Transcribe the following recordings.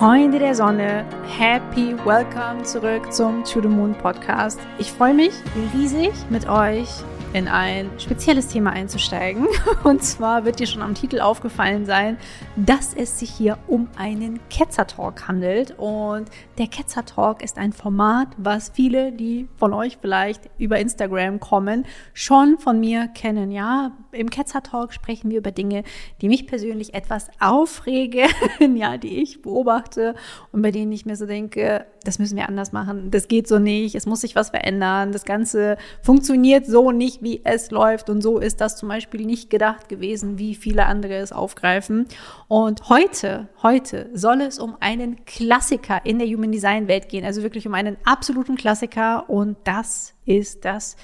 Freunde der Sonne, happy welcome zurück zum To the Moon Podcast. Ich freue mich riesig mit euch in ein spezielles Thema einzusteigen. Und zwar wird dir schon am Titel aufgefallen sein, dass es sich hier um einen Ketzer Talk handelt. Und der Ketzer Talk ist ein Format, was viele, die von euch vielleicht über Instagram kommen, schon von mir kennen. Ja, im Ketzer Talk sprechen wir über Dinge, die mich persönlich etwas aufregen, ja, die ich beobachte und bei denen ich mir so denke, das müssen wir anders machen, das geht so nicht, es muss sich was verändern, das Ganze funktioniert so nicht, wie es läuft und so ist das zum Beispiel nicht gedacht gewesen, wie viele andere es aufgreifen. Und heute, heute soll es um einen Klassiker in der Human Design Welt gehen, also wirklich um einen absoluten Klassiker und das ist das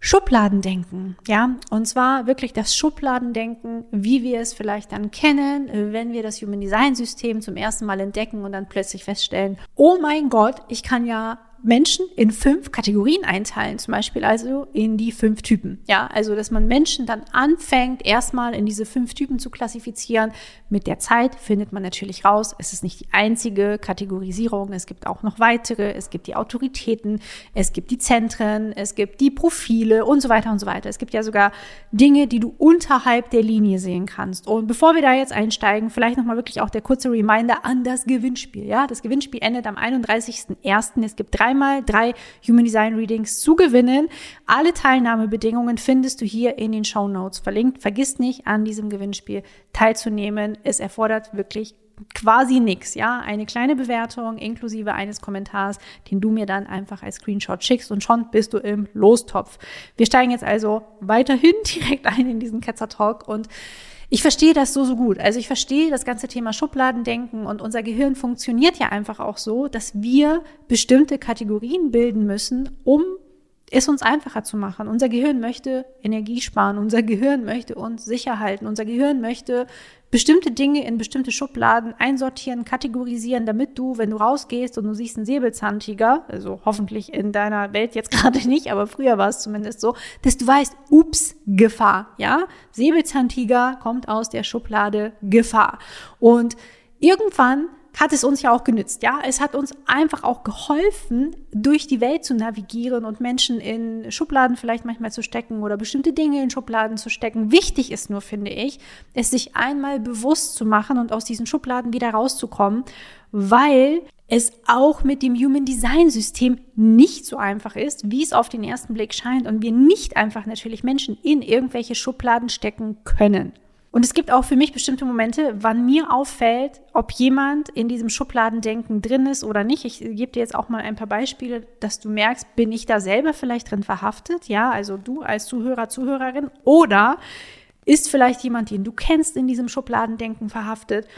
Schubladendenken, ja, und zwar wirklich das Schubladendenken, wie wir es vielleicht dann kennen, wenn wir das Human Design System zum ersten Mal entdecken und dann plötzlich feststellen, oh mein Gott, ich kann ja Menschen in fünf Kategorien einteilen, zum Beispiel also in die fünf Typen. Ja, also dass man Menschen dann anfängt, erstmal in diese fünf Typen zu klassifizieren. Mit der Zeit findet man natürlich raus, es ist nicht die einzige Kategorisierung, es gibt auch noch weitere, es gibt die Autoritäten, es gibt die Zentren, es gibt die Profile und so weiter und so weiter. Es gibt ja sogar Dinge, die du unterhalb der Linie sehen kannst. Und bevor wir da jetzt einsteigen, vielleicht nochmal wirklich auch der kurze Reminder an das Gewinnspiel. Ja, das Gewinnspiel endet am 31.01. Es gibt drei dreimal drei Human Design Readings zu gewinnen. Alle Teilnahmebedingungen findest du hier in den Show Notes verlinkt. Vergiss nicht, an diesem Gewinnspiel teilzunehmen. Es erfordert wirklich quasi nichts, ja, eine kleine Bewertung inklusive eines Kommentars, den du mir dann einfach als Screenshot schickst und schon bist du im Lostopf. Wir steigen jetzt also weiterhin direkt ein in diesen Ketzer Talk und ich verstehe das so, so gut. Also ich verstehe das ganze Thema Schubladendenken und unser Gehirn funktioniert ja einfach auch so, dass wir bestimmte Kategorien bilden müssen, um es uns einfacher zu machen. Unser Gehirn möchte Energie sparen, unser Gehirn möchte uns sicher halten, unser Gehirn möchte bestimmte Dinge in bestimmte Schubladen einsortieren, kategorisieren, damit du, wenn du rausgehst und du siehst einen Säbelzahntiger, also hoffentlich in deiner Welt jetzt gerade nicht, aber früher war es zumindest so, dass du weißt, ups, Gefahr, ja? Säbelzahntiger kommt aus der Schublade Gefahr. Und irgendwann hat es uns ja auch genützt, ja. Es hat uns einfach auch geholfen, durch die Welt zu navigieren und Menschen in Schubladen vielleicht manchmal zu stecken oder bestimmte Dinge in Schubladen zu stecken. Wichtig ist nur, finde ich, es sich einmal bewusst zu machen und aus diesen Schubladen wieder rauszukommen, weil es auch mit dem Human Design System nicht so einfach ist, wie es auf den ersten Blick scheint und wir nicht einfach natürlich Menschen in irgendwelche Schubladen stecken können. Und es gibt auch für mich bestimmte Momente, wann mir auffällt, ob jemand in diesem Schubladendenken drin ist oder nicht. Ich gebe dir jetzt auch mal ein paar Beispiele, dass du merkst, bin ich da selber vielleicht drin verhaftet? Ja, also du als Zuhörer, Zuhörerin. Oder ist vielleicht jemand, den du kennst, in diesem Schubladendenken verhaftet?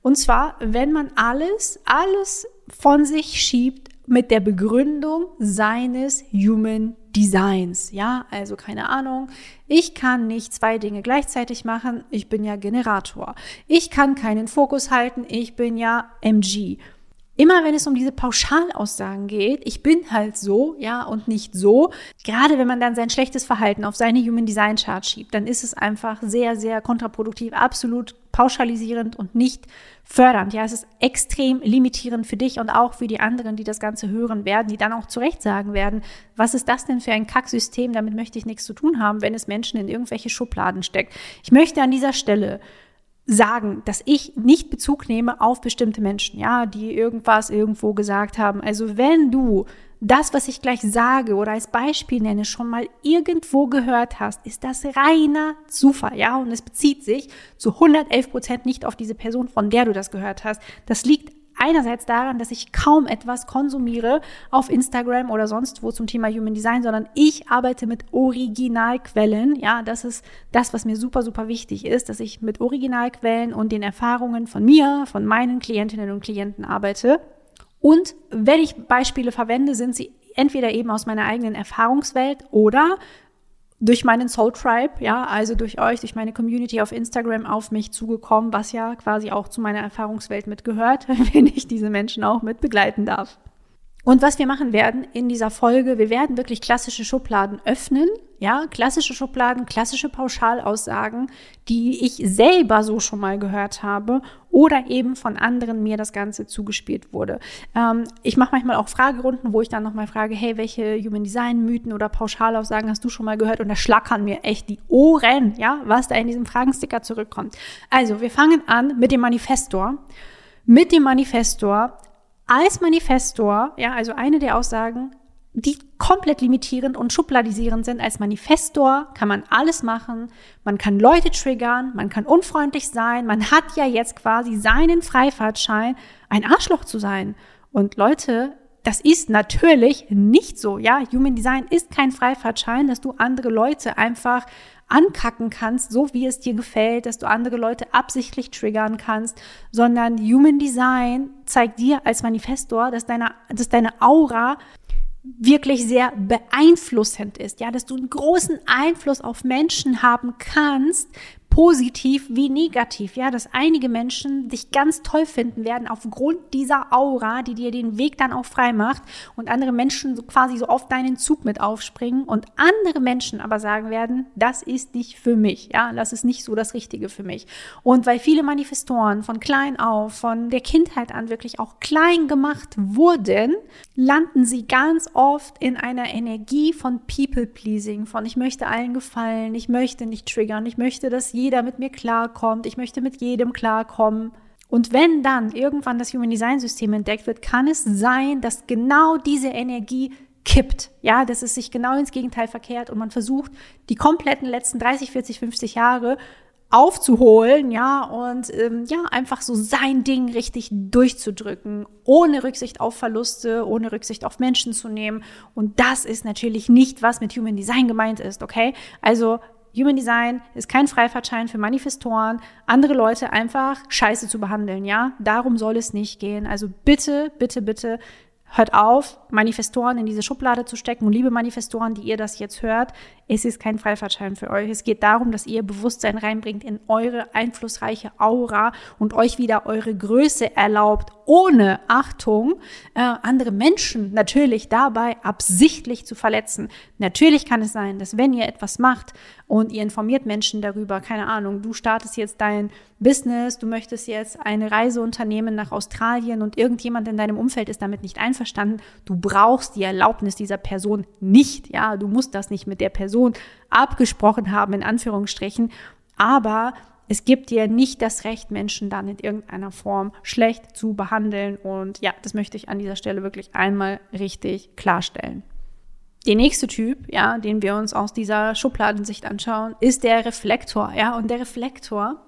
Und zwar, wenn man alles, alles von sich schiebt mit der Begründung seines Human Designs. Ja, also keine Ahnung. Ich kann nicht zwei Dinge gleichzeitig machen. Ich bin ja Generator. Ich kann keinen Fokus halten. Ich bin ja MG. Immer wenn es um diese Pauschalaussagen geht, ich bin halt so, ja, und nicht so, gerade wenn man dann sein schlechtes Verhalten auf seine Human Design Chart schiebt, dann ist es einfach sehr, sehr kontraproduktiv, absolut pauschalisierend und nicht fördernd. Ja, es ist extrem limitierend für dich und auch für die anderen, die das Ganze hören werden, die dann auch zurecht sagen werden, was ist das denn für ein Kacksystem? Damit möchte ich nichts zu tun haben, wenn es Menschen in irgendwelche Schubladen steckt. Ich möchte an dieser Stelle sagen, dass ich nicht Bezug nehme auf bestimmte Menschen, ja, die irgendwas irgendwo gesagt haben. Also wenn du das, was ich gleich sage oder als Beispiel nenne, schon mal irgendwo gehört hast, ist das reiner Zufall, ja, und es bezieht sich zu 111 Prozent nicht auf diese Person, von der du das gehört hast. Das liegt einerseits daran, dass ich kaum etwas konsumiere auf Instagram oder sonst wo zum Thema Human Design, sondern ich arbeite mit Originalquellen. Ja, das ist das, was mir super, super wichtig ist, dass ich mit Originalquellen und den Erfahrungen von mir, von meinen Klientinnen und Klienten arbeite. Und wenn ich Beispiele verwende, sind sie entweder eben aus meiner eigenen Erfahrungswelt oder durch meinen Soul Tribe, ja, also durch euch, durch meine Community auf Instagram auf mich zugekommen, was ja quasi auch zu meiner Erfahrungswelt mitgehört, wenn ich diese Menschen auch mit begleiten darf. Und was wir machen werden in dieser Folge, wir werden wirklich klassische Schubladen öffnen, ja, klassische Schubladen, klassische Pauschalaussagen, die ich selber so schon mal gehört habe oder eben von anderen mir das Ganze zugespielt wurde. Ähm, ich mache manchmal auch Fragerunden, wo ich dann nochmal frage, hey, welche Human Design Mythen oder Pauschalaussagen hast du schon mal gehört? Und da schlackern mir echt die Ohren, ja, was da in diesem Fragensticker zurückkommt. Also, wir fangen an mit dem Manifestor. Mit dem Manifestor als Manifestor, ja, also eine der Aussagen, die komplett limitierend und schubladisierend sind. Als Manifestor kann man alles machen. Man kann Leute triggern, man kann unfreundlich sein. Man hat ja jetzt quasi seinen Freifahrtschein, ein Arschloch zu sein. Und Leute, das ist natürlich nicht so. Ja, Human Design ist kein Freifahrtschein, dass du andere Leute einfach ankacken kannst, so wie es dir gefällt, dass du andere Leute absichtlich triggern kannst, sondern Human Design zeigt dir als Manifestor, dass deine, dass deine Aura wirklich sehr beeinflussend ist, ja, dass du einen großen Einfluss auf Menschen haben kannst, positiv wie negativ, ja, dass einige Menschen dich ganz toll finden werden aufgrund dieser Aura, die dir den Weg dann auch frei macht und andere Menschen so quasi so auf deinen Zug mit aufspringen und andere Menschen aber sagen werden, das ist nicht für mich, ja, das ist nicht so das Richtige für mich. Und weil viele Manifestoren von klein auf, von der Kindheit an wirklich auch klein gemacht wurden, landen sie ganz oft in einer Energie von People Pleasing, von ich möchte allen gefallen, ich möchte nicht triggern, ich möchte, dass jeder mit mir klarkommt, ich möchte mit jedem klarkommen. Und wenn dann irgendwann das Human Design System entdeckt wird, kann es sein, dass genau diese Energie kippt. Ja, dass es sich genau ins Gegenteil verkehrt und man versucht, die kompletten letzten 30, 40, 50 Jahre aufzuholen, ja, und ähm, ja, einfach so sein Ding richtig durchzudrücken, ohne Rücksicht auf Verluste, ohne Rücksicht auf Menschen zu nehmen. Und das ist natürlich nicht, was mit Human Design gemeint ist, okay? Also Human Design ist kein Freifahrtschein für Manifestoren, andere Leute einfach scheiße zu behandeln, ja? Darum soll es nicht gehen. Also bitte, bitte, bitte hört auf, Manifestoren in diese Schublade zu stecken. Und liebe Manifestoren, die ihr das jetzt hört, es ist kein Freifahrtschein für euch. Es geht darum, dass ihr Bewusstsein reinbringt in eure einflussreiche Aura und euch wieder eure Größe erlaubt, ohne Achtung, äh, andere Menschen natürlich dabei absichtlich zu verletzen. Natürlich kann es sein, dass wenn ihr etwas macht und ihr informiert Menschen darüber, keine Ahnung, du startest jetzt dein Business, du möchtest jetzt eine Reise unternehmen nach Australien und irgendjemand in deinem Umfeld ist damit nicht einverstanden, du brauchst die Erlaubnis dieser Person nicht, ja, du musst das nicht mit der Person abgesprochen haben, in Anführungsstrichen, aber es gibt dir nicht das Recht, Menschen dann in irgendeiner Form schlecht zu behandeln. Und ja, das möchte ich an dieser Stelle wirklich einmal richtig klarstellen. Der nächste Typ, ja, den wir uns aus dieser Schubladensicht anschauen, ist der Reflektor, ja, und der Reflektor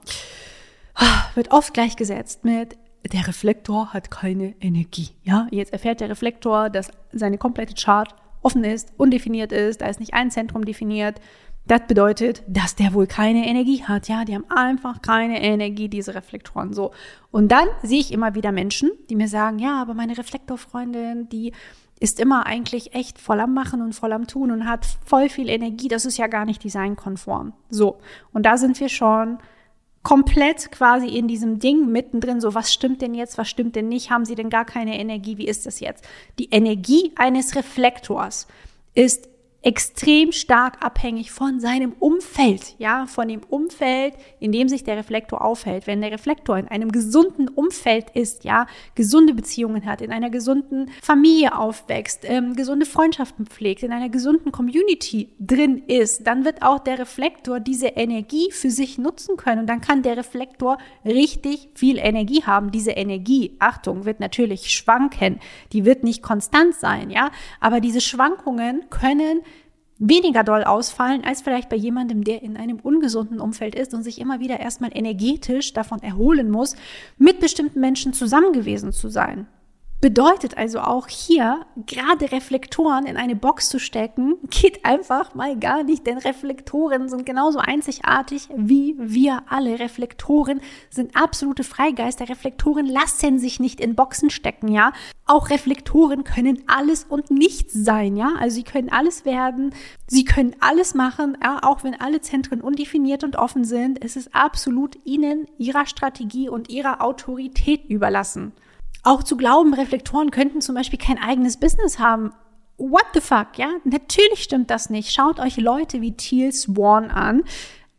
wird oft gleichgesetzt mit der Reflektor hat keine Energie, ja. Jetzt erfährt der Reflektor, dass seine komplette Chart offen ist, undefiniert ist, da ist nicht ein Zentrum definiert, das bedeutet, dass der wohl keine Energie hat. Ja, die haben einfach keine Energie, diese Reflektoren. So. Und dann sehe ich immer wieder Menschen, die mir sagen, ja, aber meine Reflektorfreundin, die ist immer eigentlich echt voll am Machen und voll am Tun und hat voll viel Energie. Das ist ja gar nicht designkonform. So. Und da sind wir schon komplett quasi in diesem Ding mittendrin, so was stimmt denn jetzt, was stimmt denn nicht, haben sie denn gar keine Energie, wie ist das jetzt? Die Energie eines Reflektors ist extrem stark abhängig von seinem Umfeld, ja, von dem Umfeld, in dem sich der Reflektor aufhält. Wenn der Reflektor in einem gesunden Umfeld ist, ja, gesunde Beziehungen hat, in einer gesunden Familie aufwächst, ähm, gesunde Freundschaften pflegt, in einer gesunden Community drin ist, dann wird auch der Reflektor diese Energie für sich nutzen können und dann kann der Reflektor richtig viel Energie haben. Diese Energie, Achtung, wird natürlich schwanken, die wird nicht konstant sein, ja, aber diese Schwankungen können weniger doll ausfallen als vielleicht bei jemandem, der in einem ungesunden Umfeld ist und sich immer wieder erstmal energetisch davon erholen muss, mit bestimmten Menschen zusammen gewesen zu sein. Bedeutet also auch hier, gerade Reflektoren in eine Box zu stecken, geht einfach mal gar nicht, denn Reflektoren sind genauso einzigartig wie wir alle. Reflektoren sind absolute Freigeister. Reflektoren lassen sich nicht in Boxen stecken, ja. Auch Reflektoren können alles und nichts sein, ja. Also sie können alles werden, sie können alles machen, ja? auch wenn alle Zentren undefiniert und offen sind. Es ist absolut ihnen, ihrer Strategie und ihrer Autorität überlassen. Auch zu glauben, Reflektoren könnten zum Beispiel kein eigenes Business haben. What the fuck, ja? Natürlich stimmt das nicht. Schaut euch Leute wie Teal Swan an.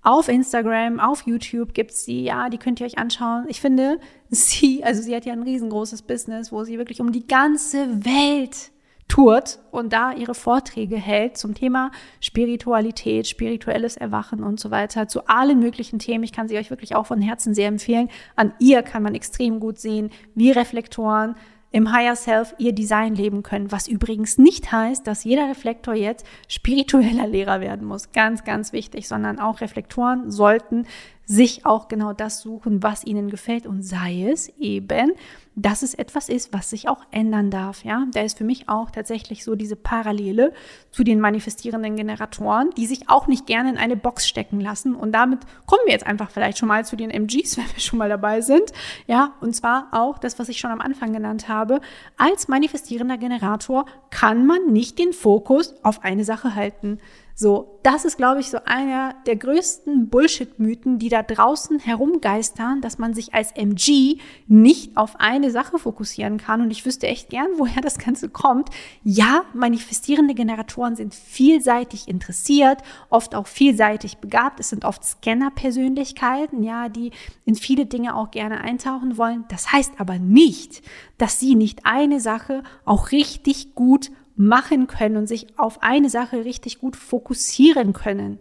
Auf Instagram, auf YouTube gibt's sie, ja, die könnt ihr euch anschauen. Ich finde, sie, also sie hat ja ein riesengroßes Business, wo sie wirklich um die ganze Welt tourt und da ihre Vorträge hält zum Thema Spiritualität, spirituelles Erwachen und so weiter, zu allen möglichen Themen. Ich kann sie euch wirklich auch von Herzen sehr empfehlen. An ihr kann man extrem gut sehen, wie Reflektoren im Higher Self ihr Design leben können, was übrigens nicht heißt, dass jeder Reflektor jetzt spiritueller Lehrer werden muss. Ganz, ganz wichtig, sondern auch Reflektoren sollten sich auch genau das suchen, was ihnen gefällt und sei es eben, dass es etwas ist, was sich auch ändern darf. Ja, da ist für mich auch tatsächlich so diese Parallele zu den manifestierenden Generatoren, die sich auch nicht gerne in eine Box stecken lassen. Und damit kommen wir jetzt einfach vielleicht schon mal zu den MGs, wenn wir schon mal dabei sind. Ja, und zwar auch das, was ich schon am Anfang genannt habe. Als manifestierender Generator kann man nicht den Fokus auf eine Sache halten. So, das ist, glaube ich, so einer der größten Bullshit-Mythen, die da draußen herumgeistern, dass man sich als MG nicht auf eine Sache fokussieren kann. Und ich wüsste echt gern, woher das Ganze kommt. Ja, manifestierende Generatoren sind vielseitig interessiert, oft auch vielseitig begabt. Es sind oft Scanner-Persönlichkeiten, ja, die in viele Dinge auch gerne eintauchen wollen. Das heißt aber nicht, dass sie nicht eine Sache auch richtig gut machen können und sich auf eine Sache richtig gut fokussieren können.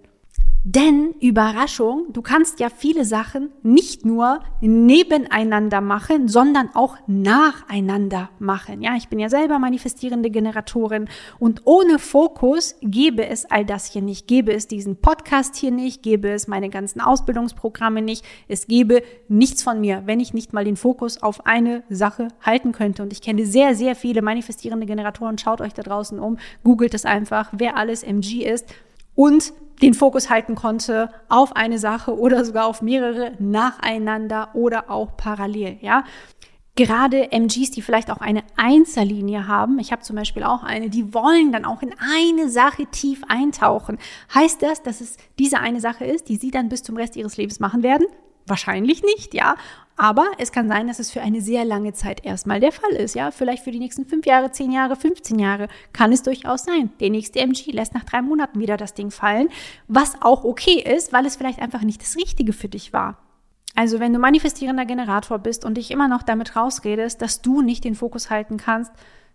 Denn Überraschung, du kannst ja viele Sachen nicht nur nebeneinander machen, sondern auch nacheinander machen. Ja, ich bin ja selber manifestierende Generatorin und ohne Fokus gäbe es all das hier nicht, gäbe es diesen Podcast hier nicht, gäbe es meine ganzen Ausbildungsprogramme nicht, es gäbe nichts von mir, wenn ich nicht mal den Fokus auf eine Sache halten könnte. Und ich kenne sehr, sehr viele manifestierende Generatoren. Schaut euch da draußen um, googelt es einfach, wer alles MG ist und den Fokus halten konnte auf eine Sache oder sogar auf mehrere nacheinander oder auch parallel, ja. Gerade MGs, die vielleicht auch eine Einzellinie haben, ich habe zum Beispiel auch eine, die wollen dann auch in eine Sache tief eintauchen. Heißt das, dass es diese eine Sache ist, die sie dann bis zum Rest ihres Lebens machen werden? Wahrscheinlich nicht, ja. Aber es kann sein, dass es für eine sehr lange Zeit erstmal der Fall ist. Ja, vielleicht für die nächsten fünf Jahre, zehn Jahre, 15 Jahre kann es durchaus sein. Der nächste MG lässt nach drei Monaten wieder das Ding fallen, was auch okay ist, weil es vielleicht einfach nicht das Richtige für dich war. Also wenn du manifestierender Generator bist und dich immer noch damit rausredest, dass du nicht den Fokus halten kannst,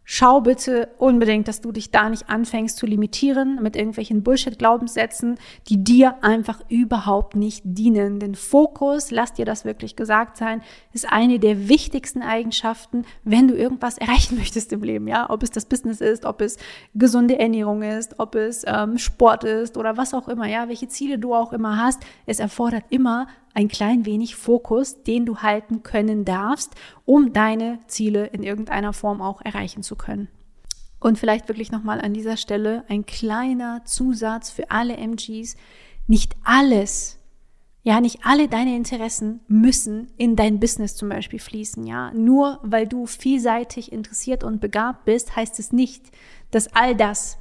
schau bitte unbedingt, dass du dich da nicht anfängst zu limitieren mit irgendwelchen Bullshit-Glaubenssätzen, die dir einfach überhaupt nicht dienen. Denn Fokus, lass dir das wirklich gesagt sein, ist eine der wichtigsten Eigenschaften, wenn du irgendwas erreichen möchtest im Leben. Ja, ob es das Business ist, ob es gesunde Ernährung ist, ob es ähm, Sport ist oder was auch immer. Ja, welche Ziele du auch immer hast, es erfordert immer ein klein wenig Fokus, den du halten können darfst, um deine Ziele in irgendeiner Form auch erreichen zu können. Und vielleicht wirklich nochmal an dieser Stelle ein kleiner Zusatz für alle MGs. Nicht alles, ja, nicht alle deine Interessen müssen in dein Business zum Beispiel fließen, ja. Nur weil du vielseitig interessiert und begabt bist, heißt es nicht, dass all das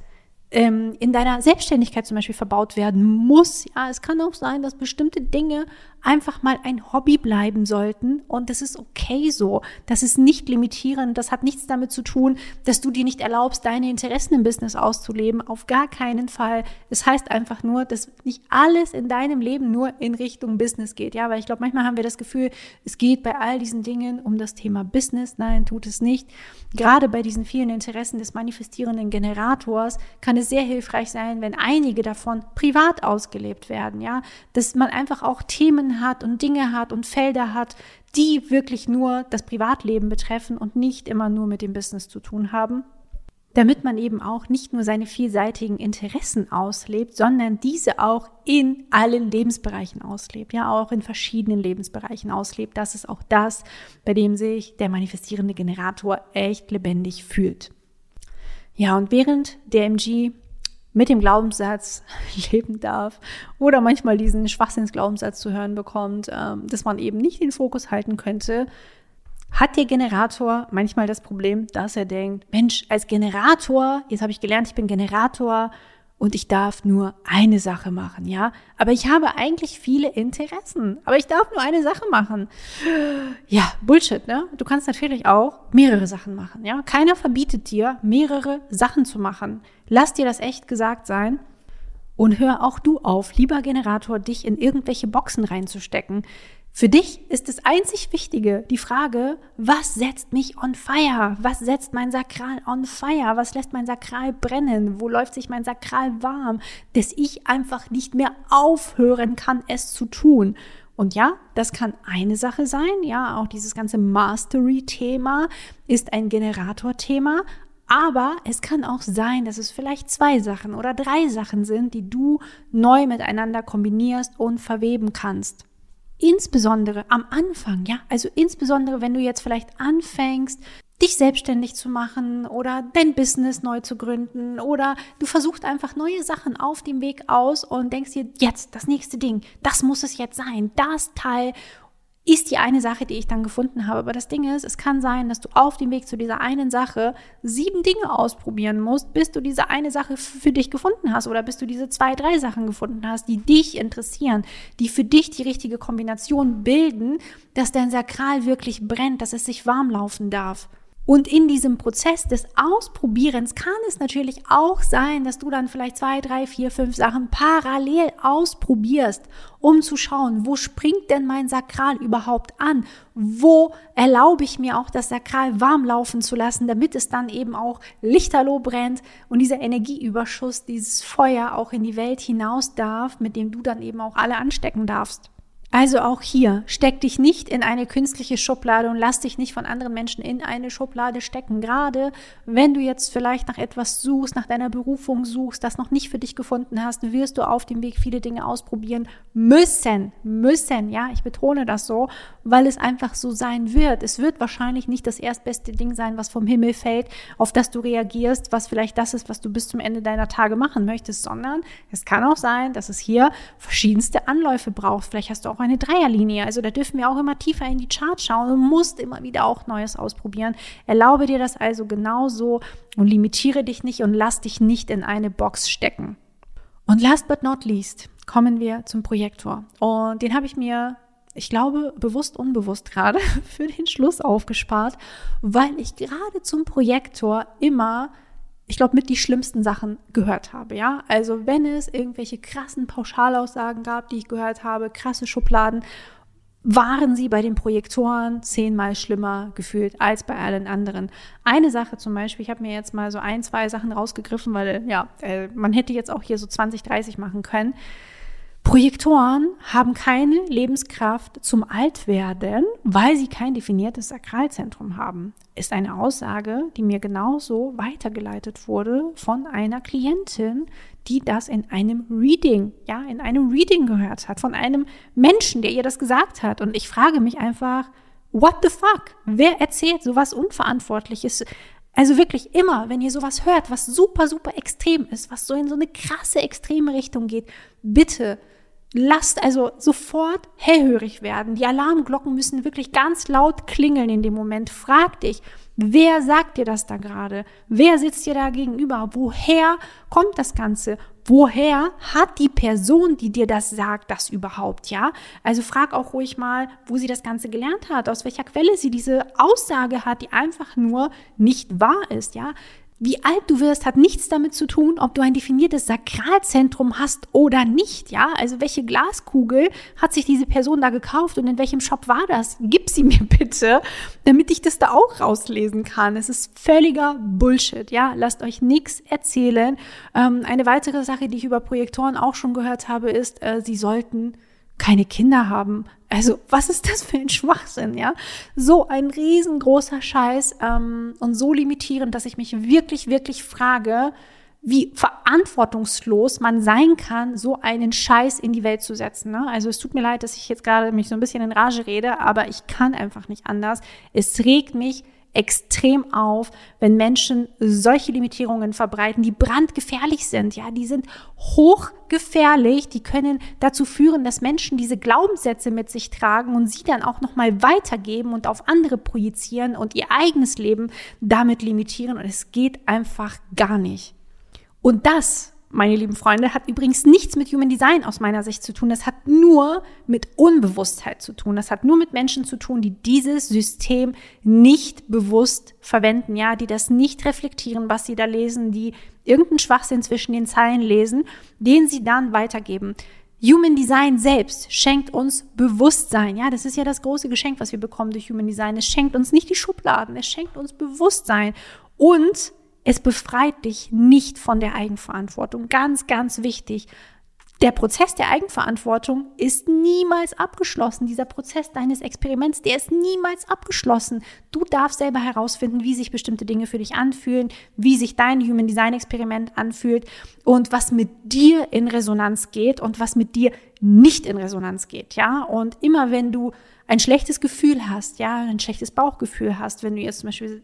ähm, in deiner Selbstständigkeit zum Beispiel verbaut werden muss. Ja, es kann auch sein, dass bestimmte Dinge einfach mal ein Hobby bleiben sollten und das ist okay so. Das ist nicht limitierend. Das hat nichts damit zu tun, dass du dir nicht erlaubst, deine Interessen im Business auszuleben. Auf gar keinen Fall. Es heißt einfach nur, dass nicht alles in deinem Leben nur in Richtung Business geht. Ja, weil ich glaube, manchmal haben wir das Gefühl, es geht bei all diesen Dingen um das Thema Business. Nein, tut es nicht. Gerade bei diesen vielen Interessen des manifestierenden Generators kann es sehr hilfreich sein, wenn einige davon privat ausgelebt werden, ja, dass man einfach auch Themen hat und Dinge hat und Felder hat, die wirklich nur das Privatleben betreffen und nicht immer nur mit dem Business zu tun haben damit man eben auch nicht nur seine vielseitigen Interessen auslebt, sondern diese auch in allen Lebensbereichen auslebt, ja, auch in verschiedenen Lebensbereichen auslebt. Das ist auch das, bei dem sich der manifestierende Generator echt lebendig fühlt. Ja, und während der MG mit dem Glaubenssatz leben darf oder manchmal diesen Schwachsinnsglaubenssatz zu hören bekommt, ähm, dass man eben nicht den Fokus halten könnte, hat der Generator manchmal das Problem, dass er denkt, Mensch, als Generator, jetzt habe ich gelernt, ich bin Generator und ich darf nur eine Sache machen, ja? Aber ich habe eigentlich viele Interessen, aber ich darf nur eine Sache machen. Ja, Bullshit, ne? Du kannst natürlich auch mehrere Sachen machen, ja? Keiner verbietet dir, mehrere Sachen zu machen. Lass dir das echt gesagt sein. Und hör auch du auf, lieber Generator, dich in irgendwelche Boxen reinzustecken. Für dich ist das einzig Wichtige die Frage, was setzt mich on fire? Was setzt mein Sakral on fire? Was lässt mein Sakral brennen? Wo läuft sich mein Sakral warm? Dass ich einfach nicht mehr aufhören kann, es zu tun. Und ja, das kann eine Sache sein. Ja, auch dieses ganze Mastery-Thema ist ein Generator-Thema. Aber es kann auch sein, dass es vielleicht zwei Sachen oder drei Sachen sind, die du neu miteinander kombinierst und verweben kannst. Insbesondere am Anfang, ja, also insbesondere wenn du jetzt vielleicht anfängst, dich selbstständig zu machen oder dein Business neu zu gründen oder du versuchst einfach neue Sachen auf dem Weg aus und denkst dir jetzt das nächste Ding, das muss es jetzt sein, das Teil ist die eine Sache, die ich dann gefunden habe. Aber das Ding ist, es kann sein, dass du auf dem Weg zu dieser einen Sache sieben Dinge ausprobieren musst, bis du diese eine Sache für dich gefunden hast oder bis du diese zwei, drei Sachen gefunden hast, die dich interessieren, die für dich die richtige Kombination bilden, dass dein Sakral wirklich brennt, dass es sich warm laufen darf. Und in diesem Prozess des Ausprobierens kann es natürlich auch sein, dass du dann vielleicht zwei, drei, vier, fünf Sachen parallel ausprobierst, um zu schauen, wo springt denn mein Sakral überhaupt an? Wo erlaube ich mir auch das Sakral warm laufen zu lassen, damit es dann eben auch lichterloh brennt und dieser Energieüberschuss, dieses Feuer auch in die Welt hinaus darf, mit dem du dann eben auch alle anstecken darfst. Also auch hier, steck dich nicht in eine künstliche Schublade und lass dich nicht von anderen Menschen in eine Schublade stecken. Gerade wenn du jetzt vielleicht nach etwas suchst, nach deiner Berufung suchst, das noch nicht für dich gefunden hast, wirst du auf dem Weg viele Dinge ausprobieren müssen. Müssen, ja, ich betone das so, weil es einfach so sein wird. Es wird wahrscheinlich nicht das erstbeste Ding sein, was vom Himmel fällt, auf das du reagierst, was vielleicht das ist, was du bis zum Ende deiner Tage machen möchtest, sondern es kann auch sein, dass es hier verschiedenste Anläufe braucht. Vielleicht hast du auch auch eine Dreierlinie. Also da dürfen wir auch immer tiefer in die Charts schauen. Du musst immer wieder auch Neues ausprobieren. Erlaube dir das also genauso und limitiere dich nicht und lass dich nicht in eine Box stecken. Und last but not least kommen wir zum Projektor. Und den habe ich mir ich glaube, bewusst, unbewusst gerade für den Schluss aufgespart, weil ich gerade zum Projektor immer ich glaube, mit die schlimmsten Sachen gehört habe, ja. Also wenn es irgendwelche krassen Pauschalaussagen gab, die ich gehört habe, krasse Schubladen, waren sie bei den Projektoren zehnmal schlimmer gefühlt als bei allen anderen. Eine Sache zum Beispiel, ich habe mir jetzt mal so ein, zwei Sachen rausgegriffen, weil ja, äh, man hätte jetzt auch hier so 20, 30 machen können. Projektoren haben keine Lebenskraft zum Altwerden, weil sie kein definiertes Sakralzentrum haben. Ist eine Aussage, die mir genauso weitergeleitet wurde von einer Klientin, die das in einem Reading, ja, in einem Reading gehört hat, von einem Menschen, der ihr das gesagt hat. Und ich frage mich einfach, what the fuck? Wer erzählt sowas Unverantwortliches? Also wirklich immer, wenn ihr sowas hört, was super, super extrem ist, was so in so eine krasse extreme Richtung geht, bitte Lasst also sofort hellhörig werden. Die Alarmglocken müssen wirklich ganz laut klingeln in dem Moment. Frag dich, wer sagt dir das da gerade? Wer sitzt dir da gegenüber? Woher kommt das Ganze? Woher hat die Person, die dir das sagt, das überhaupt, ja? Also frag auch ruhig mal, wo sie das Ganze gelernt hat, aus welcher Quelle sie diese Aussage hat, die einfach nur nicht wahr ist, ja? Wie alt du wirst, hat nichts damit zu tun, ob du ein definiertes Sakralzentrum hast oder nicht, ja? Also welche Glaskugel hat sich diese Person da gekauft und in welchem Shop war das? Gib sie mir bitte, damit ich das da auch rauslesen kann. Es ist völliger Bullshit, ja? Lasst euch nichts erzählen. Ähm, eine weitere Sache, die ich über Projektoren auch schon gehört habe, ist, äh, sie sollten keine Kinder haben. Also, was ist das für ein Schwachsinn, ja? So ein riesengroßer Scheiß ähm, und so limitierend, dass ich mich wirklich, wirklich frage, wie verantwortungslos man sein kann, so einen Scheiß in die Welt zu setzen. Ne? Also es tut mir leid, dass ich jetzt gerade mich so ein bisschen in Rage rede, aber ich kann einfach nicht anders. Es regt mich extrem auf, wenn Menschen solche Limitierungen verbreiten, die brandgefährlich sind. Ja, die sind hochgefährlich. Die können dazu führen, dass Menschen diese Glaubenssätze mit sich tragen und sie dann auch nochmal weitergeben und auf andere projizieren und ihr eigenes Leben damit limitieren. Und es geht einfach gar nicht. Und das meine lieben Freunde, hat übrigens nichts mit Human Design aus meiner Sicht zu tun. Das hat nur mit Unbewusstheit zu tun. Das hat nur mit Menschen zu tun, die dieses System nicht bewusst verwenden, ja, die das nicht reflektieren, was sie da lesen, die irgendeinen Schwachsinn zwischen den Zeilen lesen, den sie dann weitergeben. Human Design selbst schenkt uns Bewusstsein. Ja, das ist ja das große Geschenk, was wir bekommen durch Human Design. Es schenkt uns nicht die Schubladen, es schenkt uns Bewusstsein und es befreit dich nicht von der Eigenverantwortung. Ganz, ganz wichtig. Der Prozess der Eigenverantwortung ist niemals abgeschlossen. Dieser Prozess deines Experiments, der ist niemals abgeschlossen. Du darfst selber herausfinden, wie sich bestimmte Dinge für dich anfühlen, wie sich dein Human Design Experiment anfühlt und was mit dir in Resonanz geht und was mit dir nicht in Resonanz geht, ja? Und immer wenn du ein schlechtes Gefühl hast, ja, ein schlechtes Bauchgefühl hast, wenn du jetzt zum Beispiel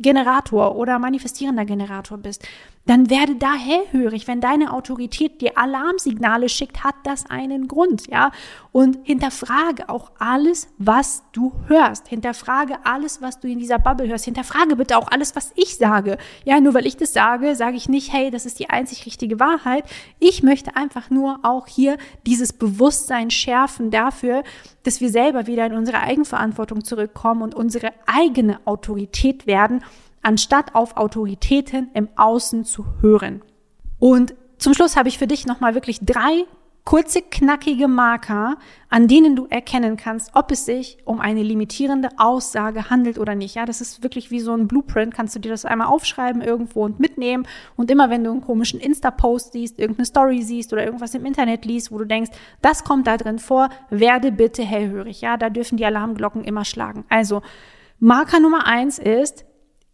Generator oder manifestierender Generator bist, dann werde da hellhörig. Wenn deine Autorität dir Alarmsignale schickt, hat das einen Grund, ja? Und hinterfrage auch alles, was du hörst. Hinterfrage alles, was du in dieser Bubble hörst. Hinterfrage bitte auch alles, was ich sage. Ja, nur weil ich das sage, sage ich nicht, hey, das ist die einzig richtige Wahrheit. Ich möchte einfach nur auch hier dieses Bewusstsein schärfen dafür, dass wir selber wieder in unsere Eigenverantwortung zurückkommen und unsere eigene Autorität werden anstatt auf Autoritäten im Außen zu hören. Und zum Schluss habe ich für dich nochmal wirklich drei kurze, knackige Marker, an denen du erkennen kannst, ob es sich um eine limitierende Aussage handelt oder nicht. Ja, das ist wirklich wie so ein Blueprint. Kannst du dir das einmal aufschreiben irgendwo und mitnehmen. Und immer wenn du einen komischen Insta-Post siehst, irgendeine Story siehst oder irgendwas im Internet liest, wo du denkst, das kommt da drin vor, werde bitte hellhörig. Ja, da dürfen die Alarmglocken immer schlagen. Also, Marker Nummer eins ist,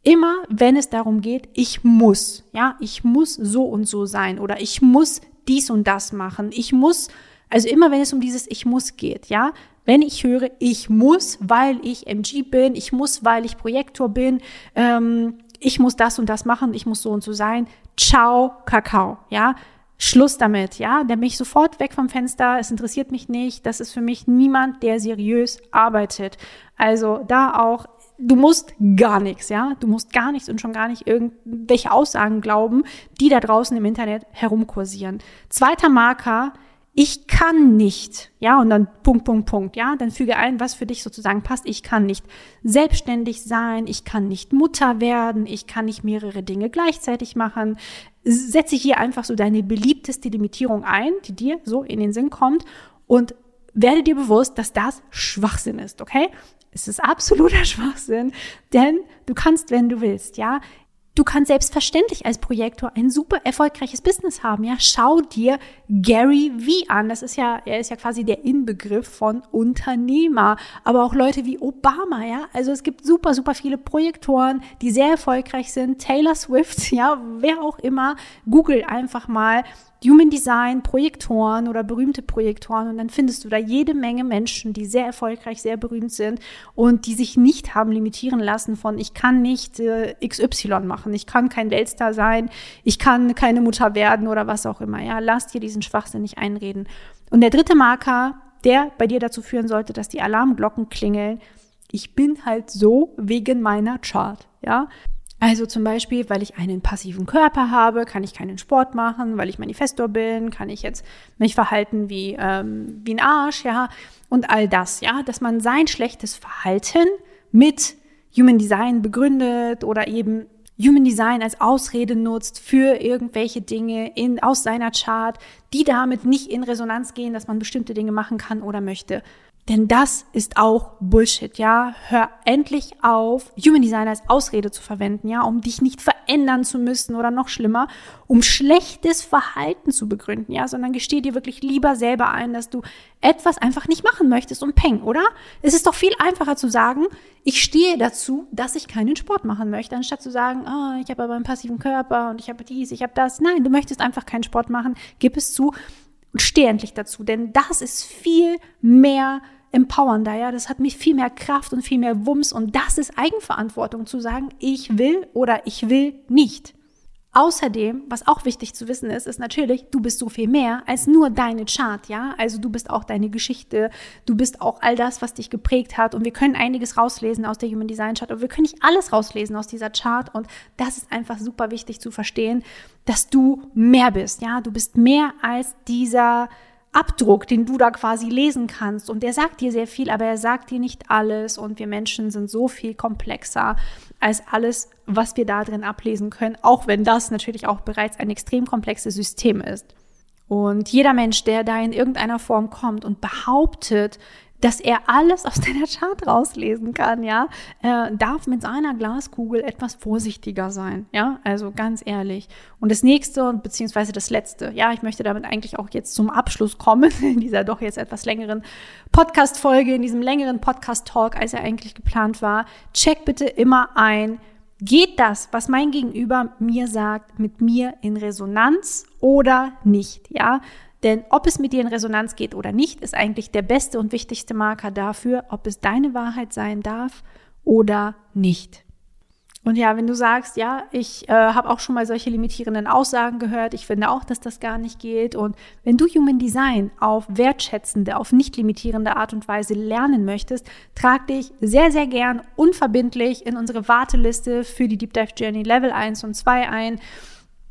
immer wenn es darum geht, ich muss, ja, ich muss so und so sein oder ich muss dies und das machen, ich muss, also immer wenn es um dieses Ich muss geht, ja, wenn ich höre, ich muss, weil ich MG bin, ich muss, weil ich Projektor bin, ähm, ich muss das und das machen, ich muss so und so sein, ciao, Kakao, ja, Schluss damit, ja, der mich sofort weg vom Fenster, es interessiert mich nicht, das ist für mich niemand, der seriös arbeitet. Also da auch du musst gar nichts, ja, du musst gar nichts und schon gar nicht irgendwelche Aussagen glauben, die da draußen im Internet herumkursieren. Zweiter Marker, ich kann nicht, ja, und dann Punkt, Punkt, Punkt, ja, dann füge ein, was für dich sozusagen passt. Ich kann nicht selbstständig sein, ich kann nicht Mutter werden, ich kann nicht mehrere Dinge gleichzeitig machen. Setze hier einfach so deine beliebteste Limitierung ein, die dir so in den Sinn kommt und werde dir bewusst, dass das Schwachsinn ist, okay? Es ist absoluter Schwachsinn, denn du kannst, wenn du willst, ja. Du kannst selbstverständlich als Projektor ein super erfolgreiches Business haben, ja. Schau dir Gary V an. Das ist ja, er ist ja quasi der Inbegriff von Unternehmer. Aber auch Leute wie Obama, ja. Also es gibt super, super viele Projektoren, die sehr erfolgreich sind. Taylor Swift, ja, wer auch immer. Google einfach mal Human Design, Projektoren oder berühmte Projektoren und dann findest du da jede Menge Menschen, die sehr erfolgreich, sehr berühmt sind und die sich nicht haben limitieren lassen von ich kann nicht äh, XY machen, ich kann kein Weltstar sein, ich kann keine Mutter werden oder was auch immer. Ja, lass dir diesen Schwachsinn nicht einreden. Und der dritte Marker, der bei dir dazu führen sollte, dass die Alarmglocken klingeln, ich bin halt so wegen meiner Chart, ja. Also zum Beispiel, weil ich einen passiven Körper habe, kann ich keinen Sport machen, weil ich Manifestor bin, kann ich jetzt mich verhalten wie, ähm, wie ein Arsch, ja, und all das, ja, dass man sein schlechtes Verhalten mit Human Design begründet oder eben Human Design als Ausrede nutzt für irgendwelche Dinge in, aus seiner Chart, die damit nicht in Resonanz gehen, dass man bestimmte Dinge machen kann oder möchte. Denn das ist auch Bullshit, ja. Hör endlich auf, Human Design als Ausrede zu verwenden, ja, um dich nicht verändern zu müssen oder noch schlimmer, um schlechtes Verhalten zu begründen, ja, sondern gesteh dir wirklich lieber selber ein, dass du etwas einfach nicht machen möchtest und peng, oder? Es ist doch viel einfacher zu sagen, ich stehe dazu, dass ich keinen Sport machen möchte, anstatt zu sagen, oh, ich habe aber einen passiven Körper und ich habe dies, ich habe das. Nein, du möchtest einfach keinen Sport machen, gib es zu und steh endlich dazu, denn das ist viel mehr empowernder, ja. Das hat mich viel mehr Kraft und viel mehr Wumms und das ist Eigenverantwortung zu sagen, ich will oder ich will nicht. Außerdem, was auch wichtig zu wissen ist, ist natürlich, du bist so viel mehr als nur deine Chart, ja? Also du bist auch deine Geschichte, du bist auch all das, was dich geprägt hat und wir können einiges rauslesen aus der Human Design Chart, aber wir können nicht alles rauslesen aus dieser Chart und das ist einfach super wichtig zu verstehen, dass du mehr bist, ja? Du bist mehr als dieser Abdruck, den du da quasi lesen kannst. Und der sagt dir sehr viel, aber er sagt dir nicht alles. Und wir Menschen sind so viel komplexer als alles, was wir da drin ablesen können, auch wenn das natürlich auch bereits ein extrem komplexes System ist. Und jeder Mensch, der da in irgendeiner Form kommt und behauptet, dass er alles aus deiner Chart rauslesen kann, ja, äh, darf mit seiner Glaskugel etwas vorsichtiger sein, ja, also ganz ehrlich. Und das nächste und beziehungsweise das letzte, ja, ich möchte damit eigentlich auch jetzt zum Abschluss kommen, in dieser doch jetzt etwas längeren Podcast-Folge, in diesem längeren Podcast-Talk, als er eigentlich geplant war. Check bitte immer ein, geht das, was mein Gegenüber mir sagt, mit mir in Resonanz oder nicht, ja? Denn ob es mit dir in Resonanz geht oder nicht, ist eigentlich der beste und wichtigste Marker dafür, ob es deine Wahrheit sein darf oder nicht. Und ja, wenn du sagst, ja, ich äh, habe auch schon mal solche limitierenden Aussagen gehört, ich finde auch, dass das gar nicht geht. Und wenn du Human Design auf wertschätzende, auf nicht limitierende Art und Weise lernen möchtest, trag dich sehr, sehr gern unverbindlich in unsere Warteliste für die Deep Dive Journey Level 1 und 2 ein.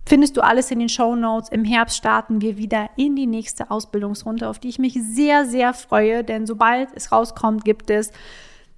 Findest du alles in den Show Notes. Im Herbst starten wir wieder in die nächste Ausbildungsrunde, auf die ich mich sehr, sehr freue, denn sobald es rauskommt, gibt es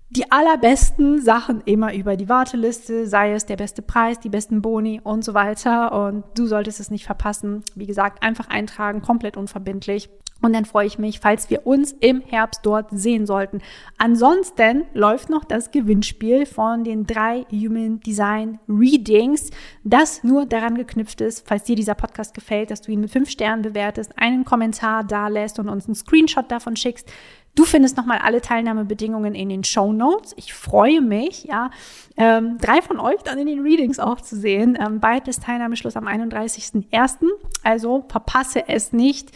die allerbesten Sachen immer über die Warteliste, sei es der beste Preis, die besten Boni und so weiter. Und du solltest es nicht verpassen. Wie gesagt, einfach eintragen, komplett unverbindlich. Und dann freue ich mich, falls wir uns im Herbst dort sehen sollten. Ansonsten läuft noch das Gewinnspiel von den drei Human Design Readings, das nur daran geknüpft ist, falls dir dieser Podcast gefällt, dass du ihn mit fünf Sternen bewertest, einen Kommentar da lässt und uns einen Screenshot davon schickst. Du findest nochmal alle Teilnahmebedingungen in den Show Notes. Ich freue mich, ja, ähm, drei von euch dann in den Readings auch zu sehen. Ähm, bald ist Teilnahmeschluss am 31.01. Also verpasse es nicht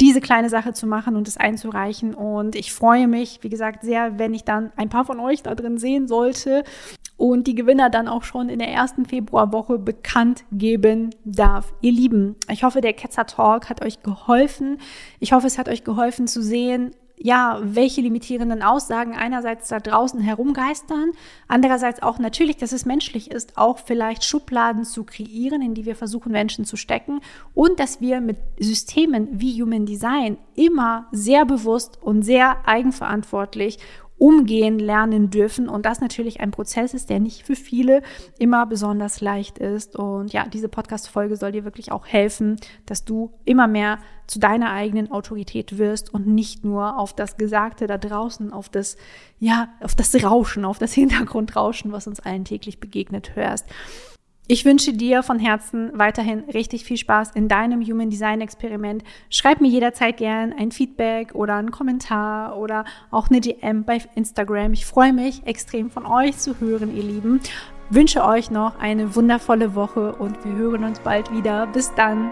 diese kleine Sache zu machen und es einzureichen. Und ich freue mich, wie gesagt, sehr, wenn ich dann ein paar von euch da drin sehen sollte und die Gewinner dann auch schon in der ersten Februarwoche bekannt geben darf. Ihr Lieben, ich hoffe, der Ketzer Talk hat euch geholfen. Ich hoffe, es hat euch geholfen zu sehen, ja, welche limitierenden Aussagen einerseits da draußen herumgeistern, andererseits auch natürlich, dass es menschlich ist, auch vielleicht Schubladen zu kreieren, in die wir versuchen, Menschen zu stecken und dass wir mit Systemen wie Human Design immer sehr bewusst und sehr eigenverantwortlich umgehen lernen dürfen und das natürlich ein Prozess ist, der nicht für viele immer besonders leicht ist. Und ja, diese Podcast-Folge soll dir wirklich auch helfen, dass du immer mehr zu deiner eigenen Autorität wirst und nicht nur auf das Gesagte da draußen, auf das, ja, auf das Rauschen, auf das Hintergrundrauschen, was uns allen täglich begegnet hörst. Ich wünsche dir von Herzen weiterhin richtig viel Spaß in deinem Human Design Experiment. Schreib mir jederzeit gern ein Feedback oder einen Kommentar oder auch eine DM bei Instagram. Ich freue mich extrem von euch zu hören, ihr Lieben. Wünsche euch noch eine wundervolle Woche und wir hören uns bald wieder. Bis dann.